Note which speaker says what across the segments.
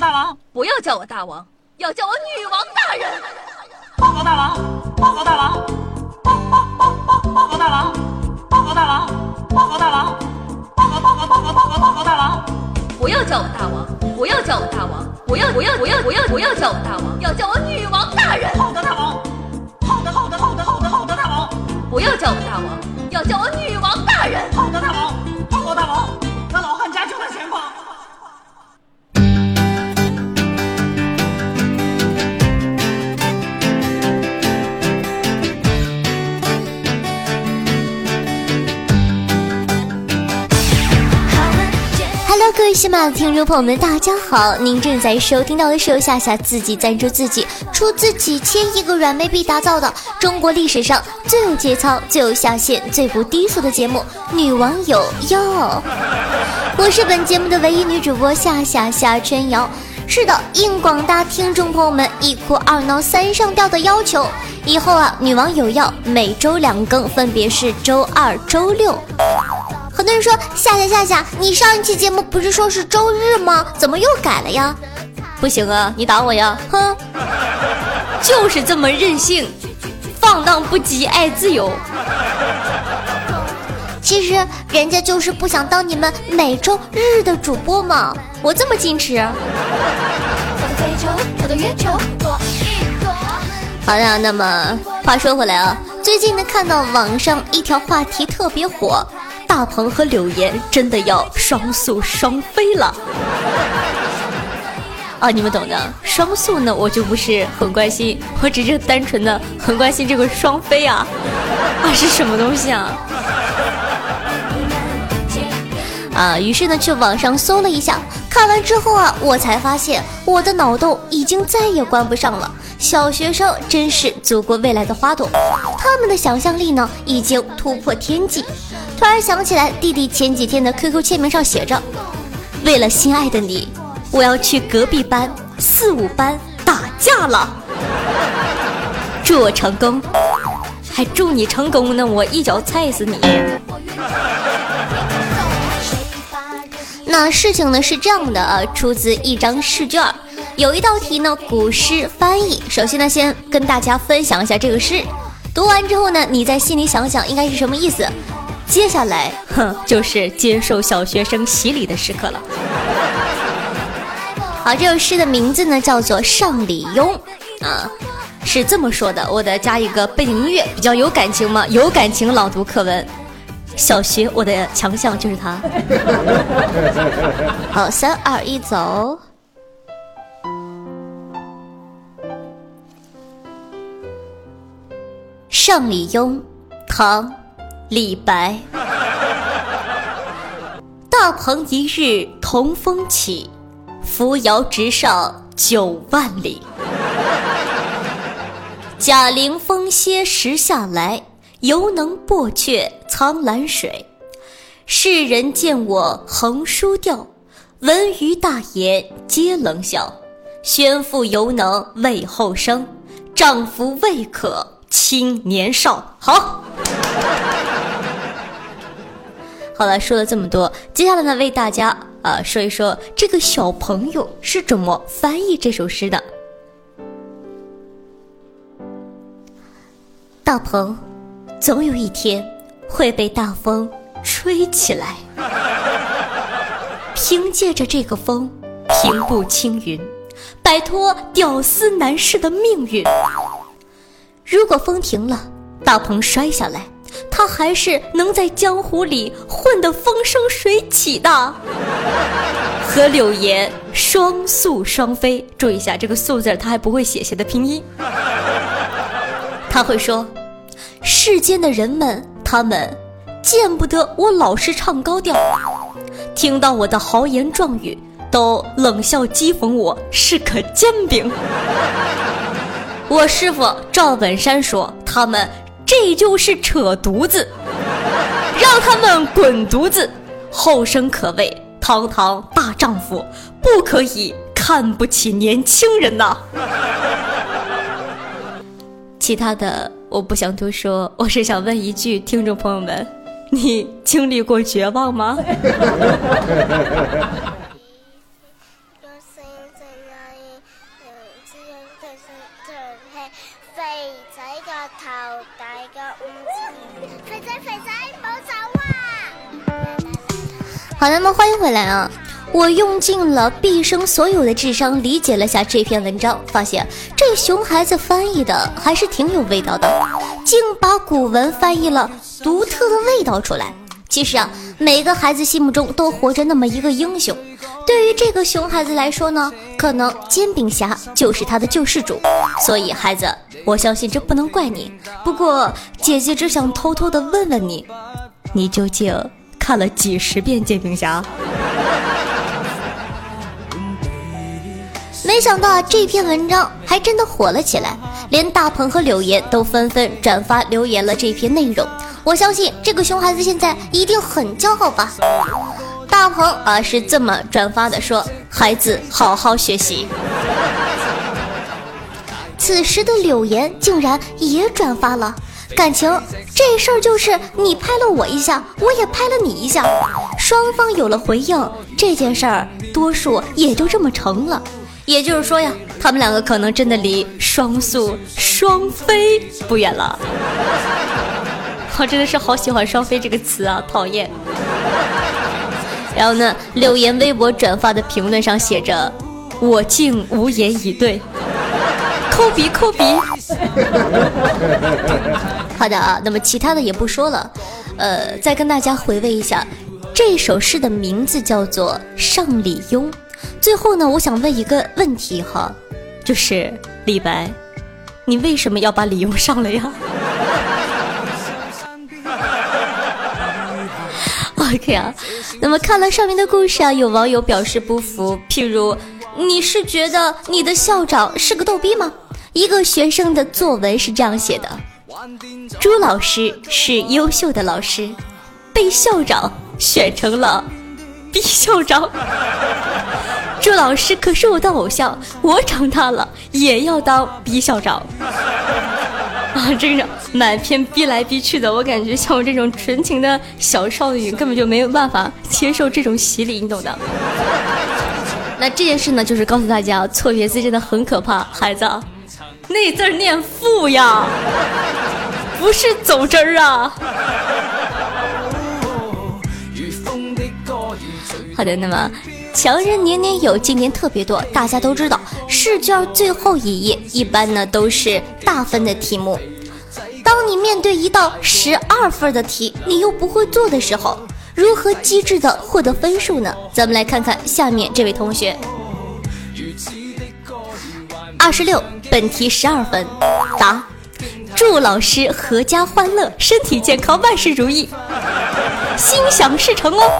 Speaker 1: 大王，
Speaker 2: 不要叫我大王，要叫我女王大人。
Speaker 1: 报告大王，报告大王，报报报报报告大王，报告大王，报告大王，报告报告报告报告报告大王。
Speaker 2: 不要叫我大王，不要叫我大王，不要不要不要不要不要叫我大王，要叫我女王大人。
Speaker 1: 好的，大王。好的，好的，好的，好的，好的，大王。
Speaker 2: 不要叫我大王，要叫我女王大人。
Speaker 1: 好的，大王。
Speaker 3: 各位喜马的听众朋友们，大家好！您正在收听到的是由夏夏自己赞助自己，出自几千亿个软妹币打造的中国历史上最有节操、最有下限、最不低俗的节目《女网友哟》。我是本节目的唯一女主播夏夏夏春瑶。是的，应广大听众朋友们一哭二闹三上吊的要求，以后啊，女网友要每周两更，分别是周二、周六。很多人说夏夏夏夏，你上一期节目不是说是周日吗？怎么又改了呀？不行啊，你打我呀！哼，就是这么任性，放荡不羁，爱自由。其实人家就是不想当你们每周日的主播嘛，我这么矜持。好的，那么话说回来啊，最近呢看到网上一条话题特别火。大鹏和柳岩真的要双宿双飞了啊！你们懂的，双宿呢，我就不是很关心，我只是单纯的很关心这个双飞啊啊是什么东西啊？啊，于是呢去网上搜了一下，看完之后啊，我才发现我的脑洞已经再也关不上了。小学生真是祖国未来的花朵，他们的想象力呢已经突破天际。突然想起来，弟弟前几天的 QQ 签名上写着：“为了心爱的你，我要去隔壁班四五班打架了。”祝我成功，还祝你成功呢！我一脚踩死你。那事情呢是这样的啊，出自一张试卷，有一道题呢古诗翻译。首先呢，先跟大家分享一下这个诗，读完之后呢，你在心里想想应该是什么意思。接下来，哼，就是接受小学生洗礼的时刻了。好，这首诗的名字呢叫做《上李邕》啊，是这么说的。我得加一个背景音乐，比较有感情嘛，有感情朗读课文。小学我的强项就是它。好，三二一，走。《上李邕》，唐。李白，大鹏一日同风起，扶摇直上九万里。贾陵风歇时下来，犹能簸却苍蓝水。世人见我横书调，闻余大言皆冷笑。宣父犹能畏后生，丈夫未可青年少。好。好了，说了这么多，接下来呢，为大家啊说一说这个小朋友是怎么翻译这首诗的。大鹏，总有一天会被大风吹起来，凭借着这个风平步青云，摆脱屌丝男士的命运。如果风停了，大鹏摔下来。他还是能在江湖里混得风生水起的，和柳岩双宿双飞。注意一下这个“宿”字，他还不会写，写的拼音。他会说：“世间的人们，他们见不得我老是唱高调，听到我的豪言壮语，都冷笑讥讽我是可煎饼。”我师傅赵本山说：“他们。”这就是扯犊子，让他们滚犊子！后生可畏，堂堂大丈夫不可以看不起年轻人呐！其他的我不想多说，我是想问一句，听众朋友们，你经历过绝望吗？肥仔
Speaker 4: 个头大个肥仔肥仔冇走啊
Speaker 3: 好那么欢迎回来啊。我用尽了毕生所有的智商理解了下这篇文章发现这熊孩子翻译的还是挺有味道的。竟把古文翻译了独特的味道出来。其实啊每个孩子心目中都活着那么一个英雄。对于这个熊孩子来说呢，可能煎饼侠就是他的救世主。所以孩子，我相信这不能怪你。不过姐姐只想偷偷的问问你，你究竟看了几十遍煎饼侠？没想到，这篇文章还真的火了起来，连大鹏和柳岩都纷纷转发留言了这篇内容。我相信这个熊孩子现在一定很骄傲吧？大鹏啊是这么转发的，说：“孩子好好学习。”此时的柳岩竟然也转发了，感情这事儿就是你拍了我一下，我也拍了你一下，双方有了回应，这件事儿多数也就这么成了。也就是说呀，他们两个可能真的离双宿双飞不远了。我真的是好喜欢“双飞”这个词啊，讨厌。然后呢，柳岩微博转发的评论上写着：“我竟无言以对，抠鼻 抠鼻。” 好的啊，那么其他的也不说了，呃，再跟大家回味一下，这首诗的名字叫做《上李邕》。最后呢，我想问一个问题哈，就是李白，你为什么要把李邕上了呀？OK 啊，那么看了上面的故事啊，有网友表示不服，譬如你是觉得你的校长是个逗逼吗？一个学生的作文是这样写的：朱老师是优秀的老师，被校长选成了 B 校长。朱老师可是我的偶像，我长大了也要当 B 校长。啊，这个满篇逼来逼去的，我感觉像我这种纯情的小少女根本就没有办法接受这种洗礼，你懂的。那这件事呢，就是告诉大家，错别字真的很可怕，孩子，那字念父呀，不是走针儿啊。好的，那么强人年年有，今年特别多，大家都知道。试卷最后一页一般呢都是大分的题目。当你面对一道十二分的题，你又不会做的时候，如何机智的获得分数呢？咱们来看看下面这位同学。二十六，本题十二分。答：祝老师阖家欢乐，身体健康，万事如意，心想事成哦。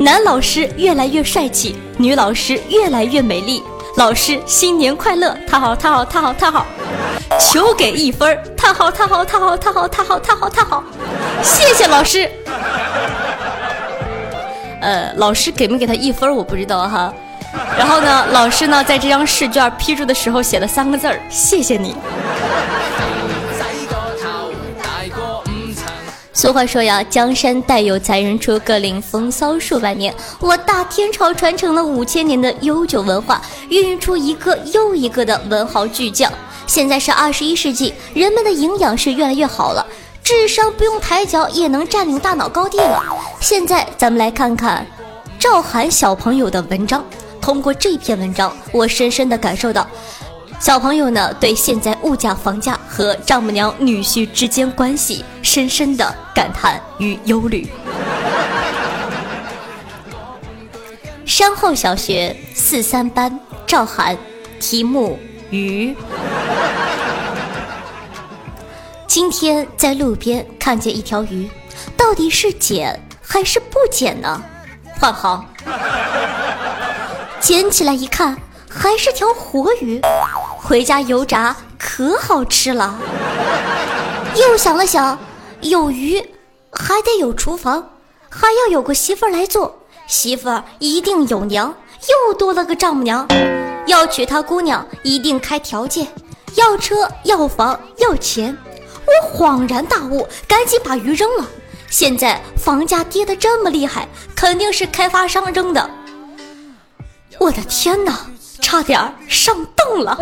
Speaker 3: 男老师越来越帅气，女老师越来越美丽。老师新年快乐！他好，他好，他好，他好，求给一分！他好他好他好他好他好他好他好，谢谢老师。呃，老师给没给他一分我不知道哈。然后呢，老师呢在这张试卷批注的时候写了三个字儿：谢谢你。俗话说呀，江山代有才人出，各领风骚数百年。我大天朝传承了五千年的悠久文化，孕育出一个又一个的文豪巨匠。现在是二十一世纪，人们的营养是越来越好了，智商不用抬脚也能占领大脑高地了。现在咱们来看看赵涵小朋友的文章。通过这篇文章，我深深的感受到。小朋友呢，对现在物价、房价和丈母娘、女婿之间关系深深的感叹与忧虑。山后小学四三班赵涵，题目鱼。今天在路边看见一条鱼，到底是捡还是不捡呢？换行。捡起来一看，还是条活鱼。回家油炸可好吃了。又想了想，有鱼还得有厨房，还要有个媳妇儿来做。媳妇儿一定有娘，又多了个丈母娘。要娶她姑娘，一定开条件，要车要房要钱。我恍然大悟，赶紧把鱼扔了。现在房价跌得这么厉害，肯定是开发商扔的。我的天哪！差点上当了。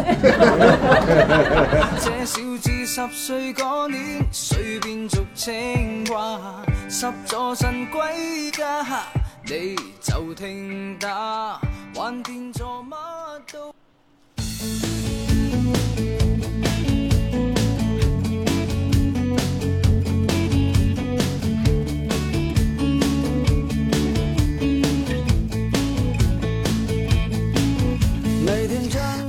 Speaker 5: 你就听打，还掂做乜都。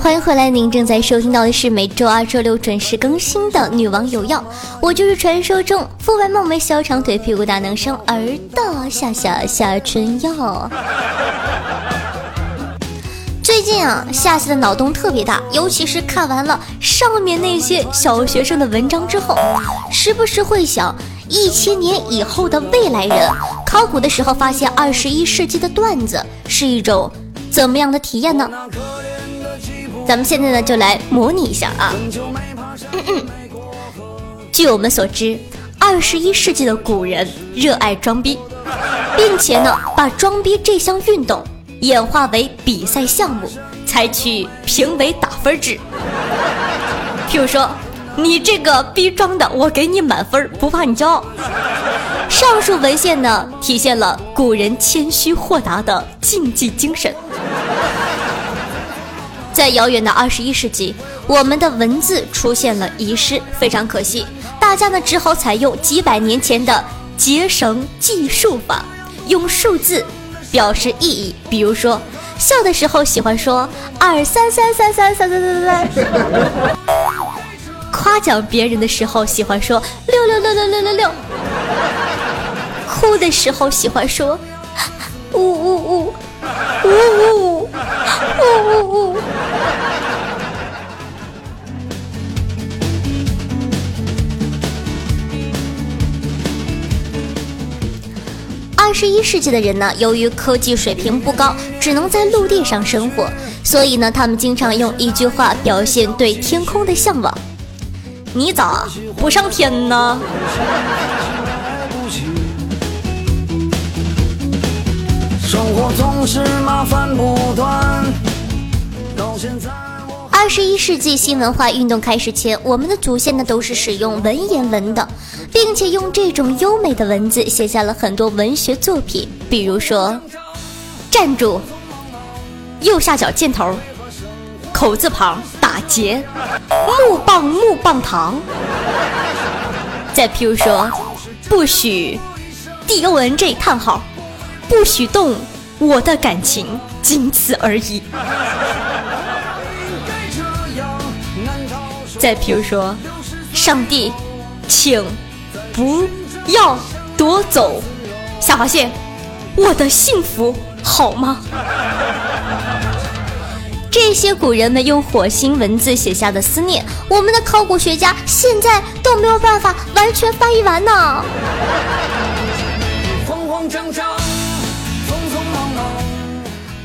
Speaker 3: 欢迎回来，您正在收听到的是每周二、周六准时更新的《女王有药》，我就是传说中肤白貌美、小长腿、屁股大、能生儿的夏夏夏春药。最近啊，夏夏的脑洞特别大，尤其是看完了上面那些小学生的文章之后，时不时会想，一千年以后的未来人考古的时候发现二十一世纪的段子是一种怎么样的体验呢？咱们现在呢就来模拟一下啊。嗯嗯。据我们所知，二十一世纪的古人热爱装逼，并且呢把装逼这项运动演化为比赛项目，采取评委打分制。譬如说，你这个逼装的，我给你满分，不怕你骄傲。上述文献呢，体现了古人谦虚豁达的竞技精神。在遥远的二十一世纪，我们的文字出现了遗失，非常可惜。大家呢只好采用几百年前的结绳计数法，用数字表示意义。比如说，笑的时候喜欢说二三三三三三三三三；夸奖别人的时候喜欢说六六六六六六六；哭的时候喜欢说呜呜呜呜呜呜呜呜。二十一世纪的人呢，由于科技水平不高，只能在陆地上生活，所以呢，他们经常用一句话表现对天空的向往：“你咋不上天呢？”
Speaker 5: 生活总是麻烦不断，
Speaker 3: 二十一世纪新文化运动开始前，我们的祖先呢都是使用文言文的，并且用这种优美的文字写下了很多文学作品，比如说“站住”，右下角箭头，口字旁打结，木棒木棒糖。再譬如说“不许 D O N G 叹号”，不许动我的感情，仅此而已。再比如说，上帝，请不要夺走下划线我的幸福，好吗？这些古人们用火星文字写下的思念，我们的考古学家现在都没有办法完全翻译完呢。
Speaker 5: 慌慌张张，匆匆忙忙？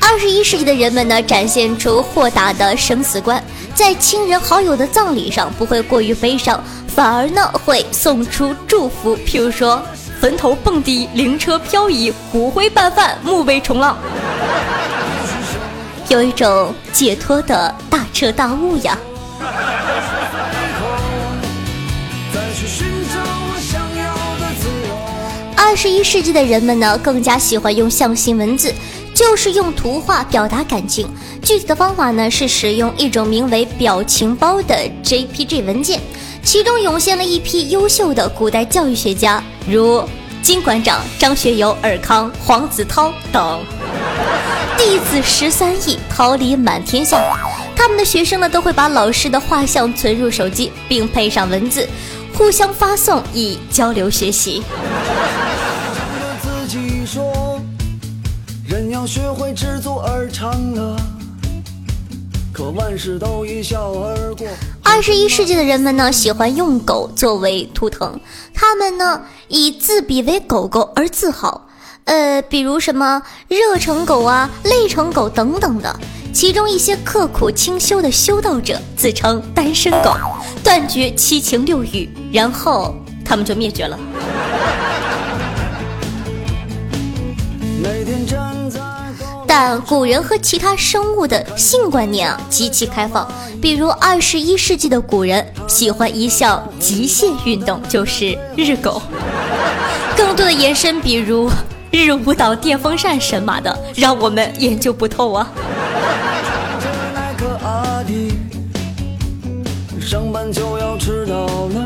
Speaker 3: 二十一世纪的人们呢，展现出豁达的生死观，在亲人好友的葬礼上不会过于悲伤，反而呢会送出祝福，譬如说坟头蹦迪、灵车漂移、骨灰拌饭、墓碑冲浪，有一种解脱的大彻大悟呀。二十一世纪的人们呢，更加喜欢用象形文字，就是用图画表达感情。具体的方法呢，是使用一种名为表情包的 JPG 文件，其中涌现了一批优秀的古代教育学家，如金馆长、张学友、尔康、黄子韬等。弟子十三亿，桃李满天下。他们的学生呢，都会把老师的画像存入手机，并配上文字，互相发送以交流学习。
Speaker 5: 要学会知足而常乐。可万事都一笑而过。
Speaker 3: 二十一世纪的人们呢，喜欢用狗作为图腾，他们呢以自比为狗狗而自豪。呃，比如什么热成狗啊、累成狗等等的。其中一些刻苦清修的修道者自称单身狗，断绝七情六欲，然后他们就灭绝了。但古人和其他生物的性观念啊极其开放，比如二十一世纪的古人喜欢一项极限运动，就是日狗。更多的延伸，比如 日舞蹈、电风扇神马的，让我们研究不透啊。
Speaker 5: 上班就要迟到了，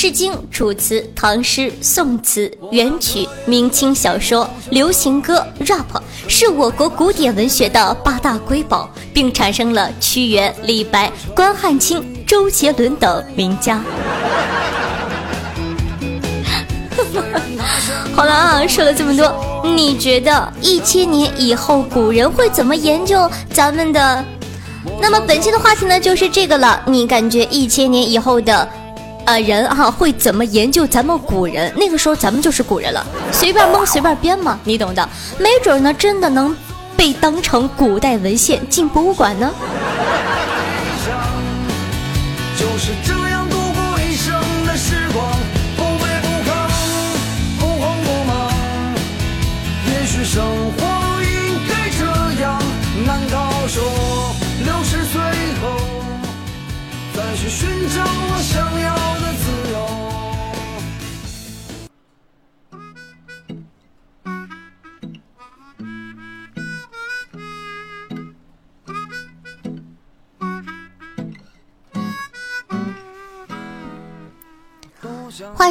Speaker 5: 《
Speaker 3: 诗经》楚辞、唐诗、宋词、元曲、明清小说、流行歌、rap 是我国古典文学的八大瑰宝，并产生了屈原、李白、关汉卿、周杰伦等名家。好了啊，说了这么多，你觉得一千年以后古人会怎么研究咱们的？那么本期的话题呢，就是这个了。你感觉一千年以后的？呃，人哈、会怎么研究咱们古人？那个时候咱们就是古人了，随便蒙随便编嘛，你懂的。没准呢，真的能被当成古代文献进博物馆呢。
Speaker 5: 就是这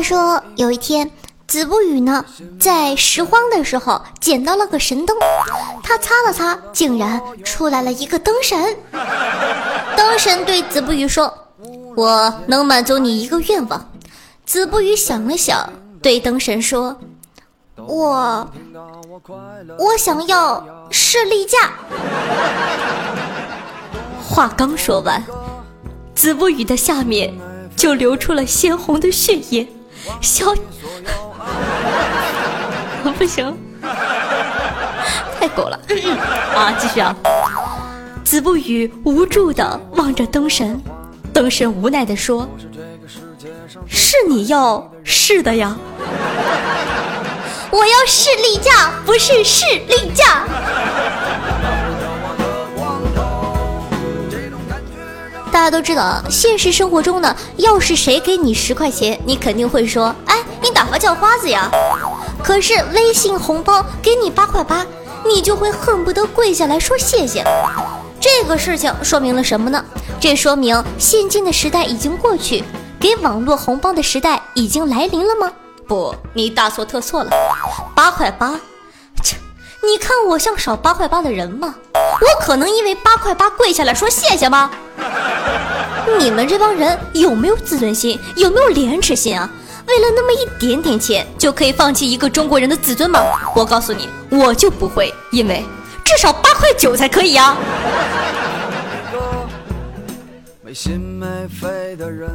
Speaker 5: 说
Speaker 3: 有一天，子不语呢在拾荒的时候捡到了个神灯，他擦了擦，竟然出来了一个灯神。灯神对子不语说：“我能满足你一个愿望。”子不语想了想，对灯神说：“我我想要士力架。”话刚说完，子不语的下面就流出了鲜红的血液，小不行，太狗了啊！继续啊！子不语无助的望着灯神，灯神无奈的说：“是你要是的呀，我要士力架，不是士力架。”大家都知道啊，现实生活中呢，要是谁给你十块钱，你肯定会说：“哎，你打发叫花子呀。”可是微信红包给你八块八，你就会恨不得跪下来说谢谢。这个事情说明了什么呢？这说明现今的时代已经过去，给网络红包的时代已经来临了吗？不，你大错特错了。八块八，切，你看我像少八块八的人吗？我可能因为八块八跪下来说谢谢吗？你们这帮人有没有自尊心？有没有廉耻心啊？为了那么一点点钱，就可以放弃一个中国人的自尊吗？我告诉你，我就不会，因为至少八块九才可以啊！
Speaker 5: 没心没肺的人，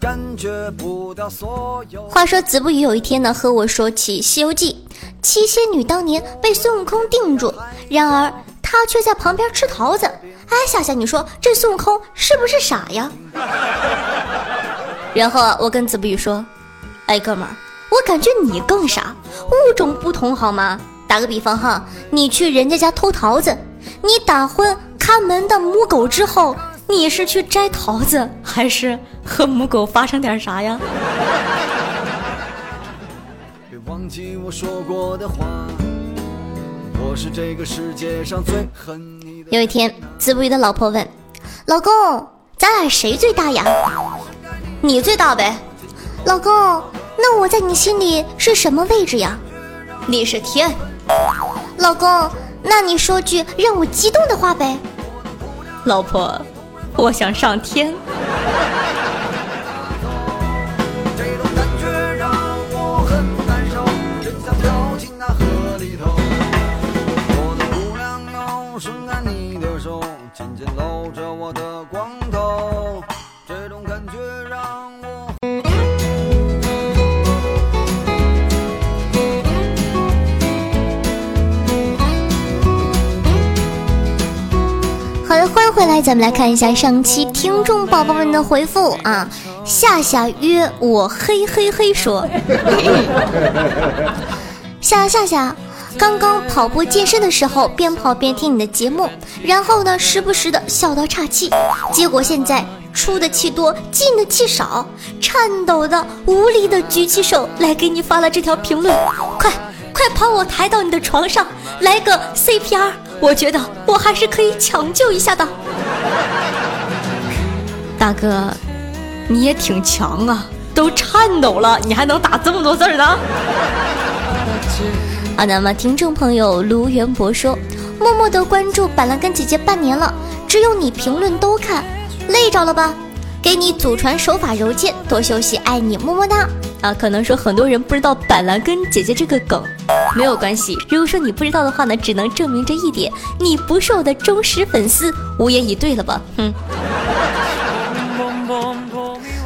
Speaker 5: 感觉不到所有。
Speaker 3: 话说子不语有一天呢，和我说起《西游记》，七仙女当年被孙悟空定住，然而她却在旁边吃桃子。哎，夏夏，你说这孙悟空是不是傻呀？然后我跟子不语说：“哎，哥们儿，我感觉你更傻，物种不同好吗？打个比方哈，你去人家家偷桃子，你打昏看门的母狗之后，你是去摘桃子，还是和母狗发生点啥呀？”
Speaker 5: 别忘记我说过的话，我是这个世界上最恨你的。
Speaker 3: 有一天，子不语的老婆问：“老公，咱俩谁最大呀？”“你最大呗。”“老公，那我在你心里是什么位置呀？”“你是天。”“老公，那你说句让我激动的话呗。”“老婆，我想上天。”，
Speaker 5: 紧紧搂着我的光
Speaker 3: 回来，咱们来看一下上期听众宝宝们的回复啊。夏夏约我嘿嘿嘿说，夏夏夏，刚刚跑步健身的时候，边跑边听你的节目，然后呢，时不时的笑到岔气，结果现在出的气多，进的气少，颤抖的、无力的举起手来给你发了这条评论。快快把我抬到你的床上，来个 CPR，我觉得我还是可以抢救一下的。大哥，你也挺强啊，都颤抖了，你还能打这么多字呢？啊，那么听众朋友卢元博说，默默的关注板蓝根姐姐半年了，只有你评论都看，累着了吧？给你祖传手法揉肩，多休息，爱你，么么哒。啊，可能说很多人不知道板蓝根姐姐这个梗，没有关系。如果说你不知道的话呢，只能证明这一点，你不是我的忠实粉丝，无言以对了吧？哼。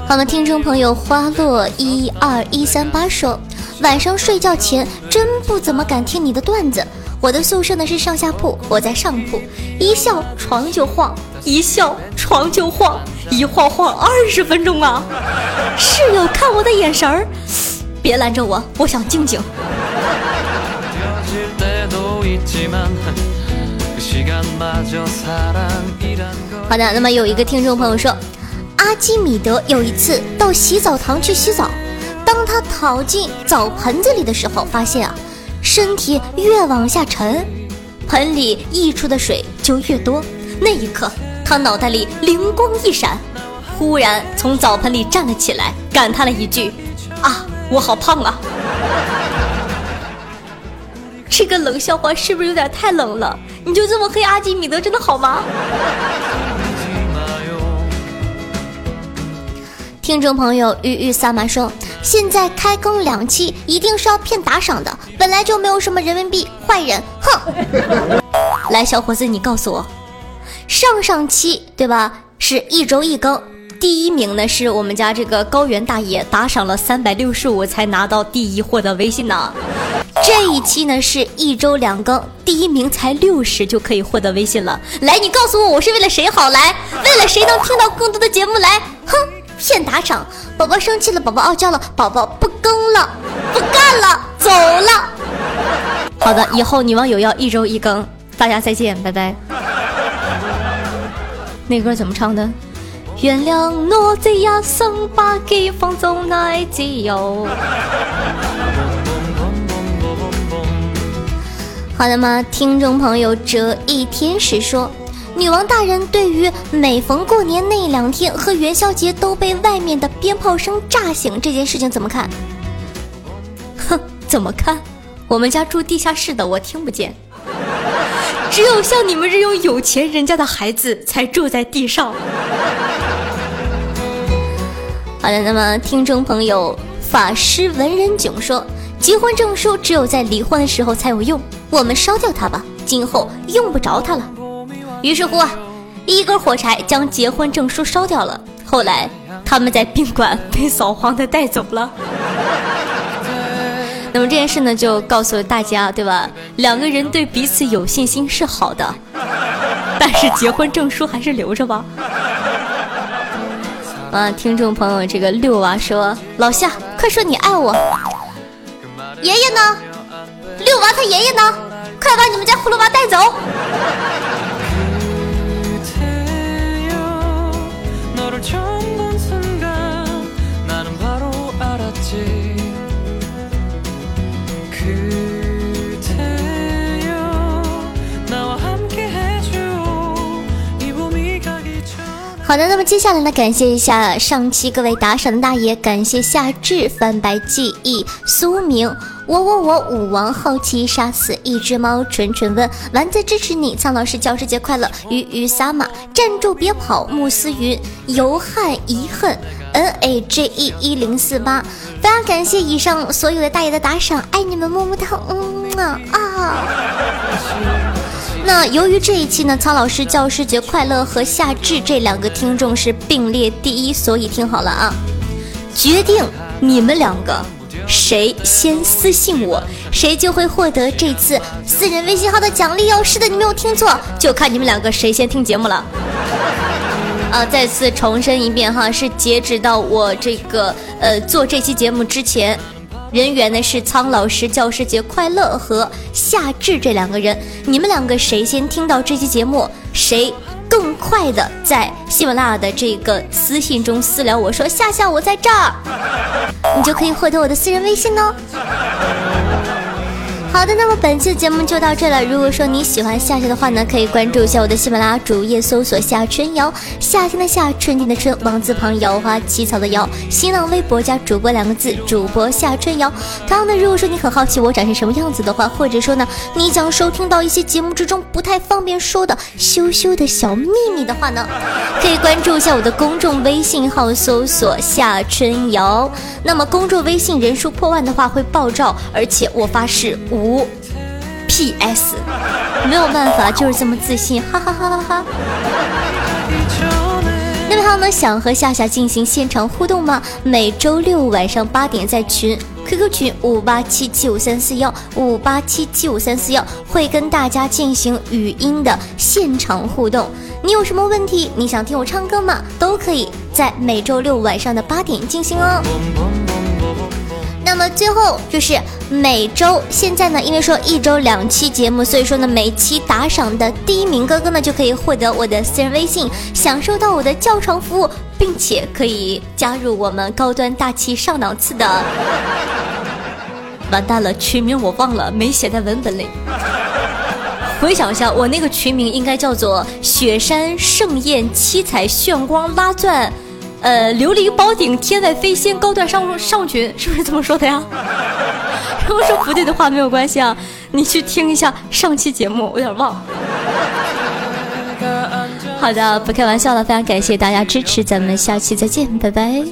Speaker 3: 好了，听众朋友花落一二一三八说。晚上睡觉前真不怎么敢听你的段子。我的宿舍呢是上下铺，我在上铺，一笑床就晃，一笑床就晃，一晃晃二十分钟啊！室友看我的眼神儿，别拦着我，我想静静。好的，那么有一个听众朋友说，阿基米德有一次到洗澡堂去洗澡。当他逃进澡盆子里的时候，发现啊，身体越往下沉，盆里溢出的水就越多。那一刻，他脑袋里灵光一闪，忽然从澡盆里站了起来，感叹了一句：“啊，我好胖啊！”这个冷笑话是不是有点太冷了？你就这么黑阿基米德，真的好吗？听众朋友，玉玉萨玛说。现在开更两期，一定是要骗打赏的。本来就没有什么人民币，坏人，哼！来，小伙子，你告诉我，上上期对吧？是一周一更，第一名呢是我们家这个高原大爷打赏了三百六十五才拿到第一，获得微信呢。这一期呢是一周两更，第一名才六十就可以获得微信了。来，你告诉我，我是为了谁好？来，为了谁能听到更多的节目？来，哼！骗打赏，宝宝生气了，宝宝傲娇了，宝宝不更了，不干了，走了。好的，以后女网友要一周一更，大家再见，拜拜。那歌怎么唱的？原谅我这一生把给放纵来自由。好的吗？听众朋友，折翼天使说。女王大人对于每逢过年那两天和元宵节都被外面的鞭炮声炸醒这件事情怎么看？哼，怎么看？我们家住地下室的，我听不见。只有像你们这种有钱人家的孩子才住在地上。好的，那么听众朋友法师文人囧说，结婚证书只有在离婚的时候才有用，我们烧掉它吧，今后用不着它了。于是乎啊，一根火柴将结婚证书烧掉了。后来他们在宾馆被扫黄的带走了。那么这件事呢，就告诉大家，对吧？两个人对彼此有信心是好的，但是结婚证书还是留着吧。啊，听众朋友，这个六娃说：“老夏，快说你爱我。”爷爷呢？六娃他爷爷呢？快把你们家葫芦娃带走！好的，那么接下来呢，感谢一下上期各位打赏的大爷，感谢夏至、翻白记忆、苏明、我我我武王好奇杀死一只猫、纯纯问丸子支持你，苍老师教师节快乐，鱼鱼撒马站住别跑，慕斯云游汉遗恨 n a j e 一零四八，非常感谢以上所有的大爷的打赏，爱你们么么哒，嗯啊啊。那由于这一期呢，苍老师教师节快乐和夏至这两个听众是并列第一，所以听好了啊，决定你们两个谁先私信我，谁就会获得这次私人微信号的奖励哦。是的，你没有听错，就看你们两个谁先听节目了。啊，再次重申一遍哈，是截止到我这个呃做这期节目之前。人员呢是苍老师教师节快乐和夏至这两个人，你们两个谁先听到这期节目，谁更快的在喜马拉雅的这个私信中私聊我说夏夏我在这儿，你就可以获得我的私人微信哦。好的，那么本期的节目就到这了。如果说你喜欢夏夏的话呢，可以关注一下我的喜马拉雅主页，搜索夏春瑶，夏天的夏，春天的春，王字旁，瑶花起草的瑶。新浪微博加主播两个字，主播夏春瑶。同样的，如果说你很好奇我长成什么样子的话，或者说呢，你想收听到一些节目之中不太方便说的羞羞的小秘密的话呢，可以关注一下我的公众微信号，搜索夏春瑶。那么公众微信人数破万的话会爆照，而且我发誓我无 PS，没有办法，就是这么自信，哈哈哈哈哈。那位朋友呢，想和夏夏进行现场互动吗？每周六晚上八点在群 QQ 群五八七七五三四幺五八七七五三四幺会跟大家进行语音的现场互动。你有什么问题？你想听我唱歌吗？都可以在每周六晚上的八点进行哦。那最后就是每周，现在呢，因为说一周两期节目，所以说呢，每期打赏的第一名哥哥呢，就可以获得我的私人微信，享受到我的叫床服务，并且可以加入我们高端大气上档次的。完蛋了，群名我忘了，没写在文本里。回想一下，我那个群名应该叫做“雪山盛宴七彩炫光拉钻”。呃，琉璃宝顶，天外飞仙，高段上上群，是不是这么说的呀？如果说不对的话，没有关系啊，你去听一下上期节目，我有点忘。好的，不开玩笑了，非常感谢大家支持，咱们下期再见，拜拜。